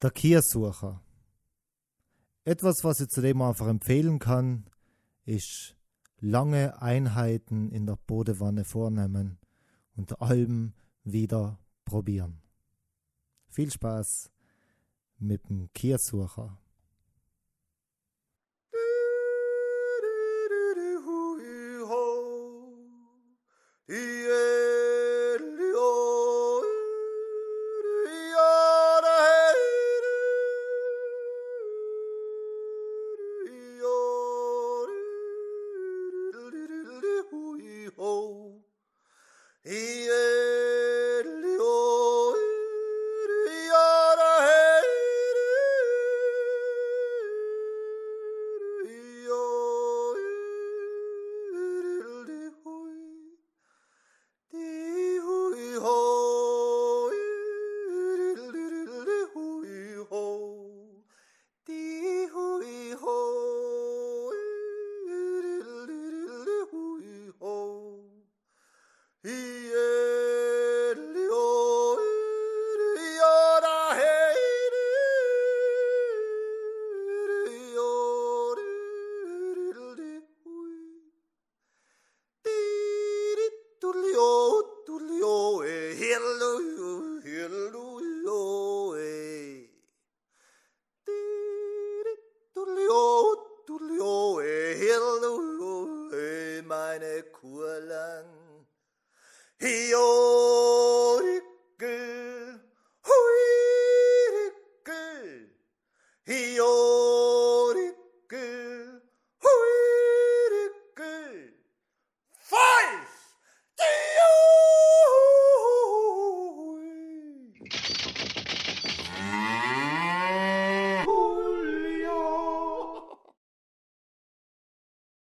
Der Kiersucher. Etwas, was ich zudem einfach empfehlen kann, ist lange Einheiten in der Bodewanne vornehmen und allem wieder probieren. Viel Spaß mit dem He Hallelujah, hallelujah. meine tulio, hallelujah, meine Kurlang. Hiorikel, huirikel, hiorikel.